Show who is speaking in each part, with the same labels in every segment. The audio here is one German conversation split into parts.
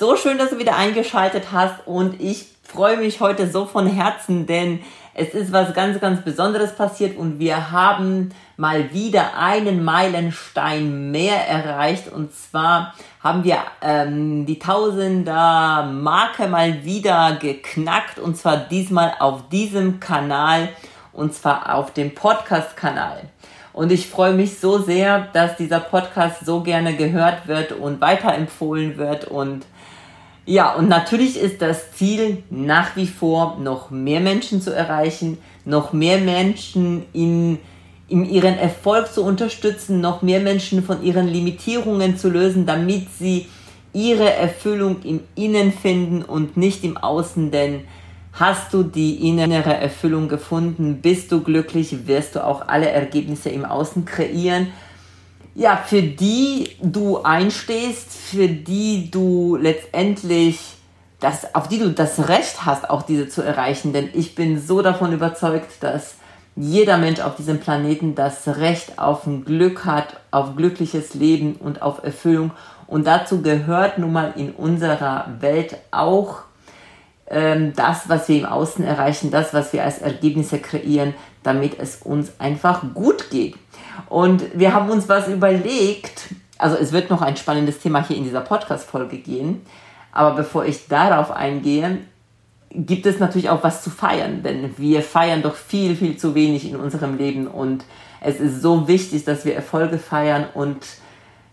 Speaker 1: So schön, dass du wieder eingeschaltet hast und ich freue mich heute so von Herzen, denn es ist was ganz, ganz Besonderes passiert und wir haben mal wieder einen Meilenstein mehr erreicht und zwar haben wir ähm, die Tausender Marke mal wieder geknackt und zwar diesmal auf diesem Kanal und zwar auf dem Podcast-Kanal. Und ich freue mich so sehr, dass dieser Podcast so gerne gehört wird und weiterempfohlen wird und ja, und natürlich ist das Ziel nach wie vor, noch mehr Menschen zu erreichen, noch mehr Menschen in, in ihren Erfolg zu unterstützen, noch mehr Menschen von ihren Limitierungen zu lösen, damit sie ihre Erfüllung im Innen finden und nicht im Außen, denn hast du die innere Erfüllung gefunden, bist du glücklich, wirst du auch alle Ergebnisse im Außen kreieren ja, für die du einstehst, für die du letztendlich das, auf die du das Recht hast, auch diese zu erreichen. Denn ich bin so davon überzeugt, dass jeder Mensch auf diesem Planeten das Recht auf ein Glück hat, auf glückliches Leben und auf Erfüllung. Und dazu gehört nun mal in unserer Welt auch ähm, das, was wir im Außen erreichen, das, was wir als Ergebnisse kreieren, damit es uns einfach gut geht. Und wir haben uns was überlegt. Also es wird noch ein spannendes Thema hier in dieser Podcast-Folge gehen. Aber bevor ich darauf eingehe, gibt es natürlich auch was zu feiern, denn wir feiern doch viel, viel zu wenig in unserem Leben und es ist so wichtig, dass wir Erfolge feiern und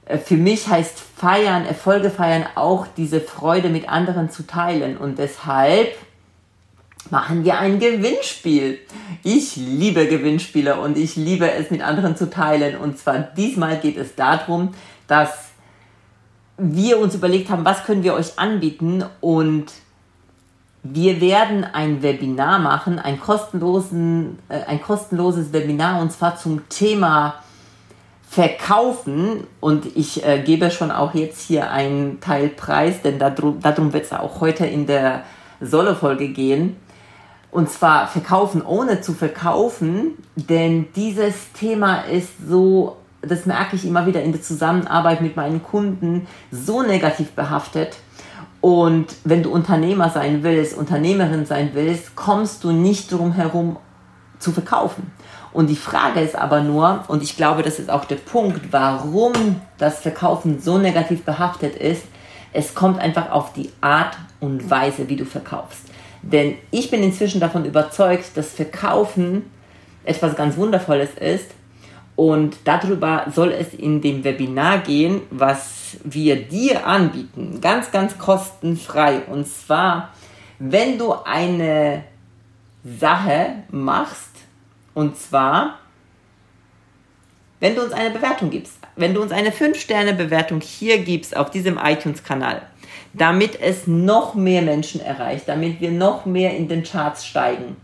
Speaker 1: äh, für mich heißt feiern, Erfolge feiern auch diese Freude mit anderen zu teilen und deshalb machen wir ein Gewinnspiel. Ich liebe Gewinnspiele und ich liebe es mit anderen zu teilen. Und zwar diesmal geht es darum, dass wir uns überlegt haben, was können wir euch anbieten und wir werden ein Webinar machen, ein, kostenlosen, äh, ein kostenloses Webinar und zwar zum Thema Verkaufen. Und ich äh, gebe schon auch jetzt hier einen Teil Preis, denn darum, darum wird es auch heute in der Solo-Folge gehen. Und zwar verkaufen ohne zu verkaufen, denn dieses Thema ist so, das merke ich immer wieder in der Zusammenarbeit mit meinen Kunden, so negativ behaftet. Und wenn du Unternehmer sein willst, Unternehmerin sein willst, kommst du nicht drum herum zu verkaufen. Und die Frage ist aber nur, und ich glaube, das ist auch der Punkt, warum das Verkaufen so negativ behaftet ist, es kommt einfach auf die Art und Weise, wie du verkaufst. Denn ich bin inzwischen davon überzeugt, dass Verkaufen etwas ganz Wundervolles ist. Und darüber soll es in dem Webinar gehen, was wir dir anbieten. Ganz, ganz kostenfrei. Und zwar, wenn du eine Sache machst, und zwar, wenn du uns eine Bewertung gibst. Wenn du uns eine 5-Sterne-Bewertung hier gibst auf diesem iTunes-Kanal, damit es noch mehr Menschen erreicht, damit wir noch mehr in den Charts steigen,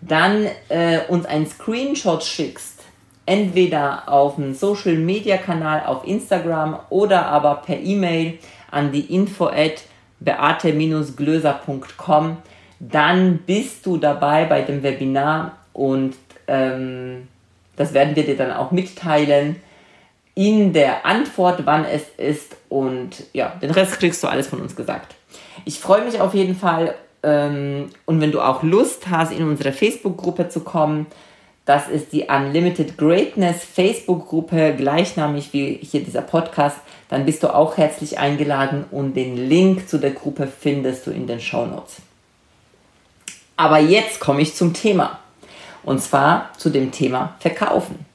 Speaker 1: dann äh, uns einen Screenshot schickst, entweder auf einen Social Media Kanal auf Instagram oder aber per E-Mail an die info at beate-glöser.com, dann bist du dabei bei dem Webinar und ähm, das werden wir dir dann auch mitteilen in der Antwort, wann es ist und ja, den Rest kriegst du alles von uns gesagt. Ich freue mich auf jeden Fall ähm, und wenn du auch Lust hast, in unsere Facebook-Gruppe zu kommen, das ist die Unlimited Greatness Facebook-Gruppe, gleichnamig wie hier dieser Podcast, dann bist du auch herzlich eingeladen und den Link zu der Gruppe findest du in den Show Notes. Aber jetzt komme ich zum Thema. Und zwar zu dem Thema Verkaufen.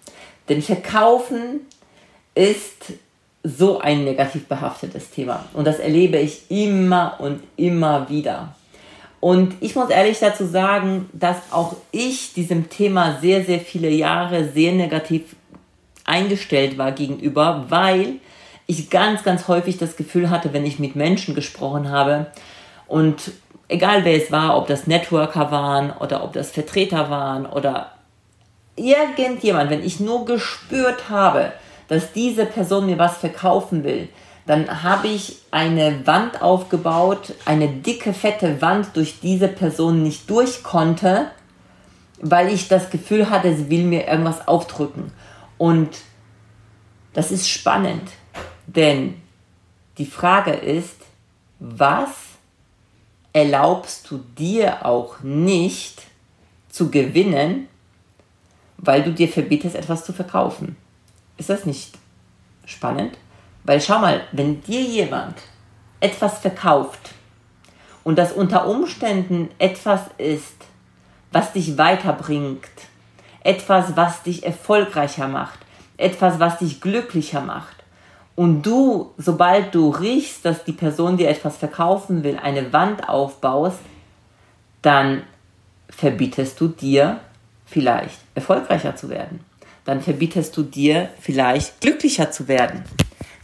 Speaker 1: Denn Verkaufen ist so ein negativ behaftetes Thema. Und das erlebe ich immer und immer wieder. Und ich muss ehrlich dazu sagen, dass auch ich diesem Thema sehr, sehr viele Jahre sehr negativ eingestellt war gegenüber, weil ich ganz, ganz häufig das Gefühl hatte, wenn ich mit Menschen gesprochen habe Und egal wer es war, ob das Networker waren oder ob das Vertreter waren oder irgendjemand, wenn ich nur gespürt habe, dass diese Person mir was verkaufen will, dann habe ich eine Wand aufgebaut, eine dicke, fette Wand, durch diese Person nicht durch konnte, weil ich das Gefühl hatte, sie will mir irgendwas aufdrücken. Und das ist spannend, denn die Frage ist, was erlaubst du dir auch nicht zu gewinnen, weil du dir verbietest, etwas zu verkaufen? Ist das nicht spannend? Weil schau mal, wenn dir jemand etwas verkauft und das unter Umständen etwas ist, was dich weiterbringt, etwas, was dich erfolgreicher macht, etwas, was dich glücklicher macht, und du, sobald du riechst, dass die Person dir etwas verkaufen will, eine Wand aufbaust, dann verbietest du dir vielleicht erfolgreicher zu werden. Dann verbietest du dir vielleicht glücklicher zu werden.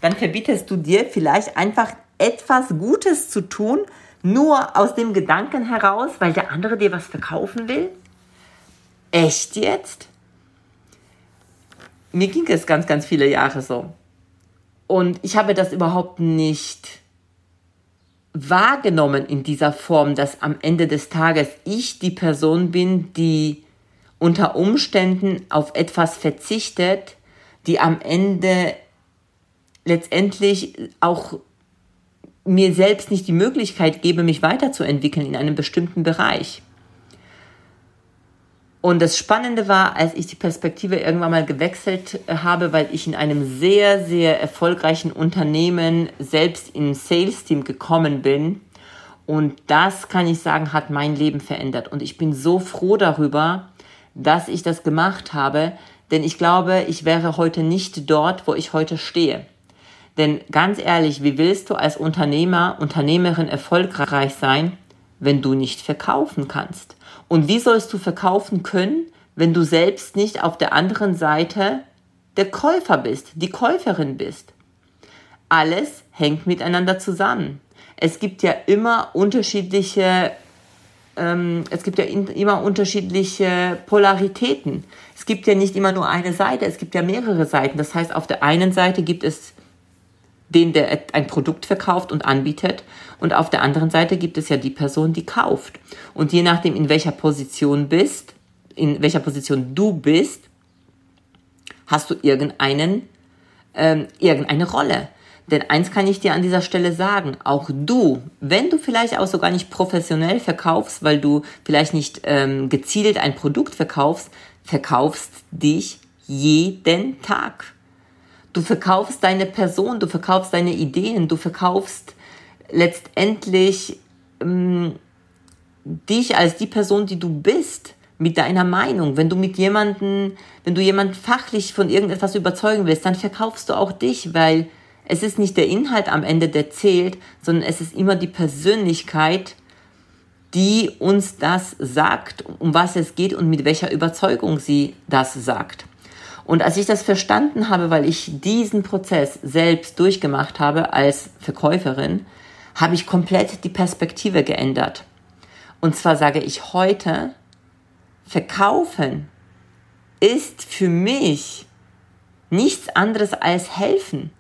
Speaker 1: Dann verbietest du dir vielleicht einfach etwas Gutes zu tun, nur aus dem Gedanken heraus, weil der andere dir was verkaufen will? Echt jetzt? Mir ging es ganz, ganz viele Jahre so. Und ich habe das überhaupt nicht wahrgenommen in dieser Form, dass am Ende des Tages ich die Person bin, die unter Umständen auf etwas verzichtet, die am Ende letztendlich auch mir selbst nicht die Möglichkeit gebe, mich weiterzuentwickeln in einem bestimmten Bereich. Und das Spannende war, als ich die Perspektive irgendwann mal gewechselt äh, habe, weil ich in einem sehr, sehr erfolgreichen Unternehmen selbst im Sales-Team gekommen bin. Und das, kann ich sagen, hat mein Leben verändert. Und ich bin so froh darüber, dass ich das gemacht habe, denn ich glaube, ich wäre heute nicht dort, wo ich heute stehe. Denn ganz ehrlich, wie willst du als Unternehmer, Unternehmerin erfolgreich sein, wenn du nicht verkaufen kannst? Und wie sollst du verkaufen können, wenn du selbst nicht auf der anderen Seite der Käufer bist, die Käuferin bist? Alles hängt miteinander zusammen. Es gibt ja immer unterschiedliche ähm, es gibt ja immer unterschiedliche Polaritäten. Es gibt ja nicht immer nur eine Seite, es gibt ja mehrere Seiten. Das heißt, auf der einen Seite gibt es den, der ein Produkt verkauft und anbietet. Und auf der anderen Seite gibt es ja die Person, die kauft. Und je nachdem, in welcher Position bist, in welcher Position du bist, hast du irgendeinen, ähm, irgendeine Rolle. Denn eins kann ich dir an dieser Stelle sagen, auch du, wenn du vielleicht auch sogar nicht professionell verkaufst, weil du vielleicht nicht ähm, gezielt ein Produkt verkaufst, verkaufst dich jeden Tag. Du verkaufst deine Person, du verkaufst deine Ideen, du verkaufst letztendlich ähm, dich als die Person, die du bist, mit deiner Meinung. Wenn du mit jemanden, wenn du jemanden fachlich von irgendetwas überzeugen willst, dann verkaufst du auch dich, weil es ist nicht der Inhalt am Ende, der zählt, sondern es ist immer die Persönlichkeit, die uns das sagt, um was es geht und mit welcher Überzeugung sie das sagt. Und als ich das verstanden habe, weil ich diesen Prozess selbst durchgemacht habe als Verkäuferin, habe ich komplett die Perspektive geändert. Und zwar sage ich heute, verkaufen ist für mich nichts anderes als helfen.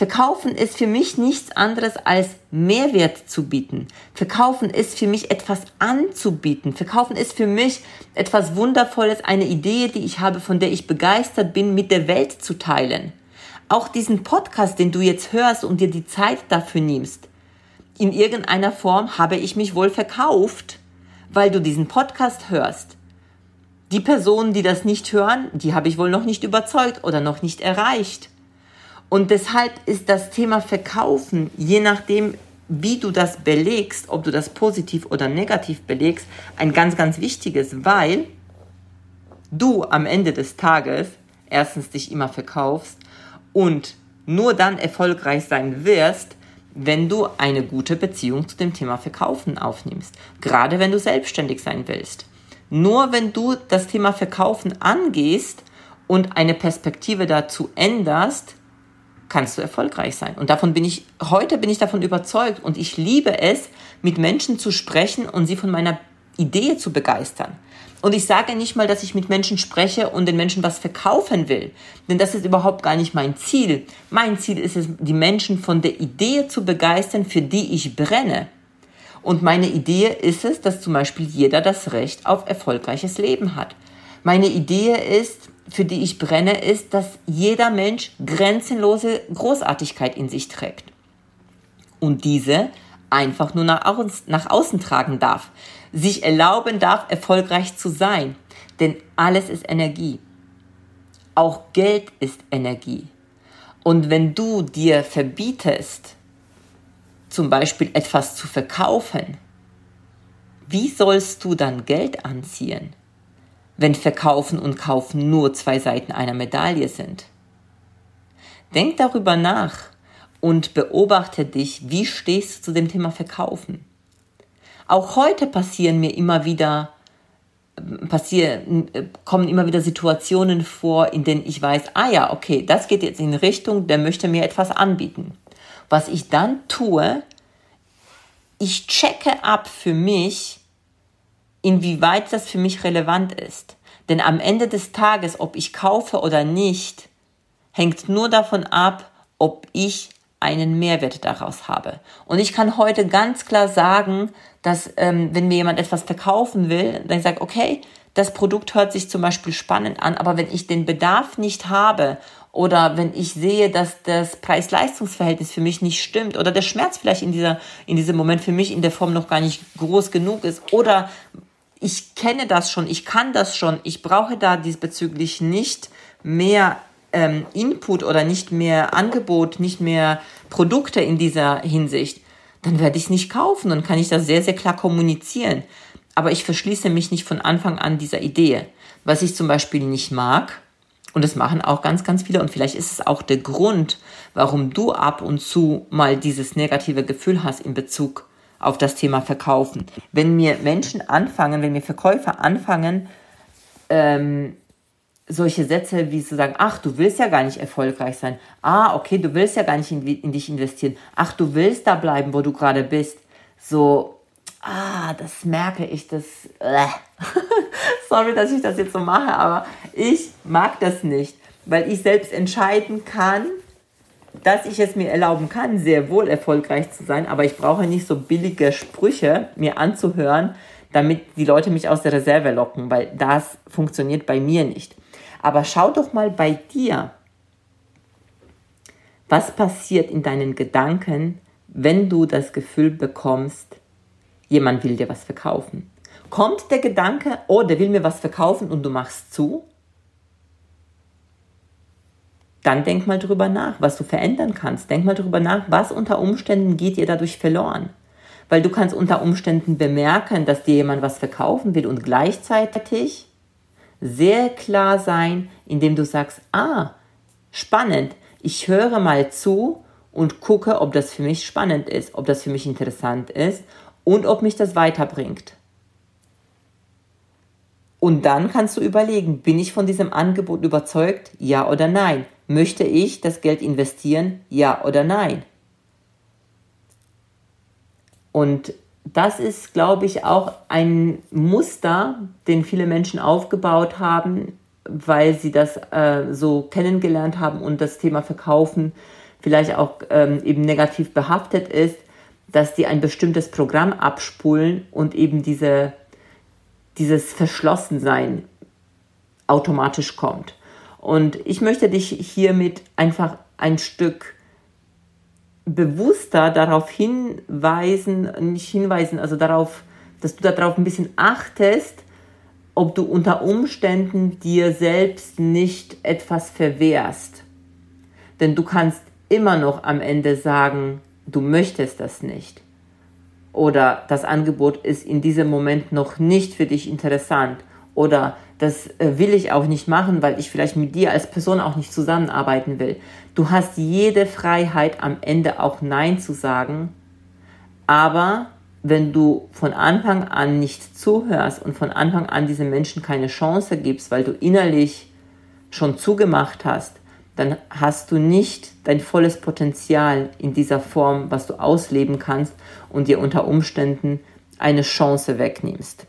Speaker 1: Verkaufen ist für mich nichts anderes als Mehrwert zu bieten. Verkaufen ist für mich etwas anzubieten. Verkaufen ist für mich etwas Wundervolles, eine Idee, die ich habe, von der ich begeistert bin, mit der Welt zu teilen. Auch diesen Podcast, den du jetzt hörst und dir die Zeit dafür nimmst. In irgendeiner Form habe ich mich wohl verkauft, weil du diesen Podcast hörst. Die Personen, die das nicht hören, die habe ich wohl noch nicht überzeugt oder noch nicht erreicht. Und deshalb ist das Thema Verkaufen, je nachdem, wie du das belegst, ob du das positiv oder negativ belegst, ein ganz, ganz wichtiges, weil du am Ende des Tages erstens dich immer verkaufst und nur dann erfolgreich sein wirst, wenn du eine gute Beziehung zu dem Thema Verkaufen aufnimmst. Gerade wenn du selbstständig sein willst. Nur wenn du das Thema Verkaufen angehst und eine Perspektive dazu änderst, kannst du erfolgreich sein. Und davon bin ich, heute bin ich davon überzeugt und ich liebe es, mit Menschen zu sprechen und sie von meiner Idee zu begeistern. Und ich sage nicht mal, dass ich mit Menschen spreche und den Menschen was verkaufen will, denn das ist überhaupt gar nicht mein Ziel. Mein Ziel ist es, die Menschen von der Idee zu begeistern, für die ich brenne. Und meine Idee ist es, dass zum Beispiel jeder das Recht auf erfolgreiches Leben hat. Meine Idee ist, für die ich brenne, ist, dass jeder Mensch grenzenlose Großartigkeit in sich trägt. Und diese einfach nur nach außen, nach außen tragen darf, sich erlauben darf, erfolgreich zu sein. Denn alles ist Energie. Auch Geld ist Energie. Und wenn du dir verbietest, zum Beispiel etwas zu verkaufen, wie sollst du dann Geld anziehen? Wenn Verkaufen und Kaufen nur zwei Seiten einer Medaille sind. Denk darüber nach und beobachte dich, wie stehst du zu dem Thema Verkaufen. Auch heute passieren mir immer wieder passieren, kommen immer wieder Situationen vor, in denen ich weiß, ah ja, okay, das geht jetzt in Richtung, der möchte mir etwas anbieten. Was ich dann tue, ich checke ab für mich, inwieweit das für mich relevant ist. Denn am Ende des Tages, ob ich kaufe oder nicht, hängt nur davon ab, ob ich einen Mehrwert daraus habe. Und ich kann heute ganz klar sagen, dass ähm, wenn mir jemand etwas verkaufen will, dann sage okay, das Produkt hört sich zum Beispiel spannend an, aber wenn ich den Bedarf nicht habe oder wenn ich sehe, dass das Preis-Leistungs-Verhältnis für mich nicht stimmt oder der Schmerz vielleicht in, dieser, in diesem Moment für mich in der Form noch gar nicht groß genug ist oder ich kenne das schon, ich kann das schon, ich brauche da diesbezüglich nicht mehr ähm, Input oder nicht mehr Angebot, nicht mehr Produkte in dieser Hinsicht, dann werde ich es nicht kaufen und kann ich das sehr, sehr klar kommunizieren. Aber ich verschließe mich nicht von Anfang an dieser Idee. Was ich zum Beispiel nicht mag, und das machen auch ganz, ganz viele, und vielleicht ist es auch der Grund, warum du ab und zu mal dieses negative Gefühl hast in Bezug auf das Thema Verkaufen. Wenn mir Menschen anfangen, wenn mir Verkäufer anfangen, ähm, solche Sätze wie zu sagen, ach, du willst ja gar nicht erfolgreich sein. Ah, okay, du willst ja gar nicht in, in dich investieren. Ach, du willst da bleiben, wo du gerade bist. So, ah, das merke ich, das, äh. sorry, dass ich das jetzt so mache, aber ich mag das nicht, weil ich selbst entscheiden kann, dass ich es mir erlauben kann, sehr wohl erfolgreich zu sein, aber ich brauche nicht so billige Sprüche mir anzuhören, damit die Leute mich aus der Reserve locken, weil das funktioniert bei mir nicht. Aber schau doch mal bei dir, was passiert in deinen Gedanken, wenn du das Gefühl bekommst, jemand will dir was verkaufen. Kommt der Gedanke, oh, der will mir was verkaufen und du machst zu? Dann denk mal drüber nach, was du verändern kannst. Denk mal drüber nach, was unter Umständen geht dir dadurch verloren. Weil du kannst unter Umständen bemerken, dass dir jemand was verkaufen will und gleichzeitig sehr klar sein, indem du sagst, ah, spannend, ich höre mal zu und gucke, ob das für mich spannend ist, ob das für mich interessant ist und ob mich das weiterbringt. Und dann kannst du überlegen, bin ich von diesem Angebot überzeugt, ja oder nein? Möchte ich das Geld investieren? Ja oder nein? Und das ist, glaube ich, auch ein Muster, den viele Menschen aufgebaut haben, weil sie das äh, so kennengelernt haben und das Thema Verkaufen vielleicht auch ähm, eben negativ behaftet ist, dass die ein bestimmtes Programm abspulen und eben diese, dieses Verschlossensein automatisch kommt. Und ich möchte dich hiermit einfach ein Stück bewusster darauf hinweisen, nicht hinweisen, also darauf, dass du darauf ein bisschen achtest, ob du unter Umständen dir selbst nicht etwas verwehrst. Denn du kannst immer noch am Ende sagen, du möchtest das nicht. Oder das Angebot ist in diesem Moment noch nicht für dich interessant. Oder das äh, will ich auch nicht machen, weil ich vielleicht mit dir als Person auch nicht zusammenarbeiten will. Du hast jede Freiheit am Ende auch Nein zu sagen, aber wenn du von Anfang an nicht zuhörst und von Anfang an diesen Menschen keine Chance gibst, weil du innerlich schon zugemacht hast, dann hast du nicht dein volles Potenzial in dieser Form, was du ausleben kannst und dir unter Umständen eine Chance wegnimmst.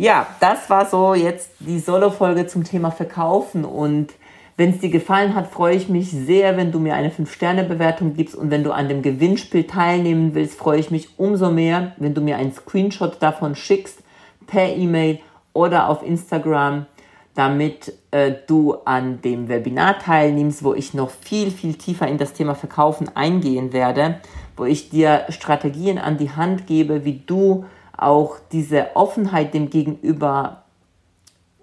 Speaker 1: Ja, das war so jetzt die Solo-Folge zum Thema Verkaufen. Und wenn es dir gefallen hat, freue ich mich sehr, wenn du mir eine 5-Sterne-Bewertung gibst. Und wenn du an dem Gewinnspiel teilnehmen willst, freue ich mich umso mehr, wenn du mir einen Screenshot davon schickst per E-Mail oder auf Instagram damit äh, du an dem Webinar teilnimmst, wo ich noch viel, viel tiefer in das Thema Verkaufen eingehen werde, wo ich dir Strategien an die Hand gebe, wie du auch diese Offenheit dem Gegenüber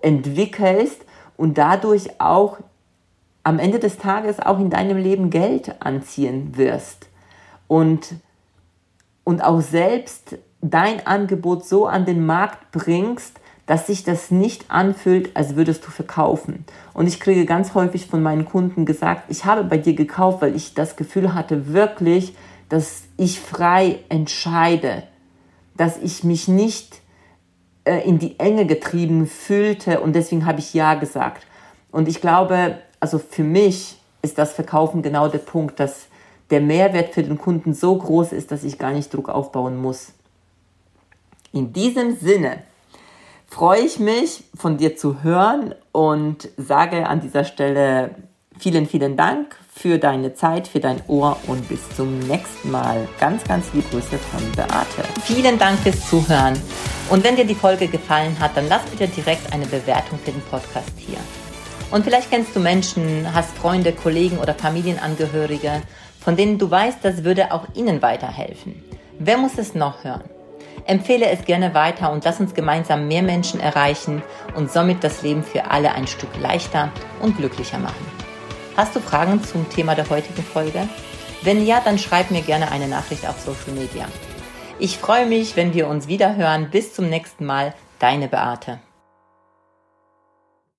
Speaker 1: entwickelst und dadurch auch am Ende des Tages auch in deinem Leben Geld anziehen wirst und, und auch selbst dein Angebot so an den Markt bringst, dass sich das nicht anfühlt, als würdest du verkaufen. Und ich kriege ganz häufig von meinen Kunden gesagt, ich habe bei dir gekauft, weil ich das Gefühl hatte wirklich, dass ich frei entscheide, dass ich mich nicht äh, in die Enge getrieben fühlte und deswegen habe ich ja gesagt. Und ich glaube, also für mich ist das Verkaufen genau der Punkt, dass der Mehrwert für den Kunden so groß ist, dass ich gar nicht Druck aufbauen muss. In diesem Sinne freue ich mich, von dir zu hören und sage an dieser Stelle vielen, vielen Dank für deine Zeit, für dein Ohr und bis zum nächsten Mal. Ganz, ganz liebe Grüße von Beate. Vielen Dank fürs Zuhören. Und wenn dir die Folge gefallen hat, dann lass bitte direkt eine Bewertung für den Podcast hier. Und vielleicht kennst du Menschen, hast Freunde, Kollegen oder Familienangehörige, von denen du weißt, das würde auch ihnen weiterhelfen. Wer muss es noch hören? Empfehle es gerne weiter und lass uns gemeinsam mehr Menschen erreichen und somit das Leben für alle ein Stück leichter und glücklicher machen. Hast du Fragen zum Thema der heutigen Folge? Wenn ja, dann schreib mir gerne eine Nachricht auf Social Media. Ich freue mich, wenn wir uns wieder hören. Bis zum nächsten Mal, deine Beate.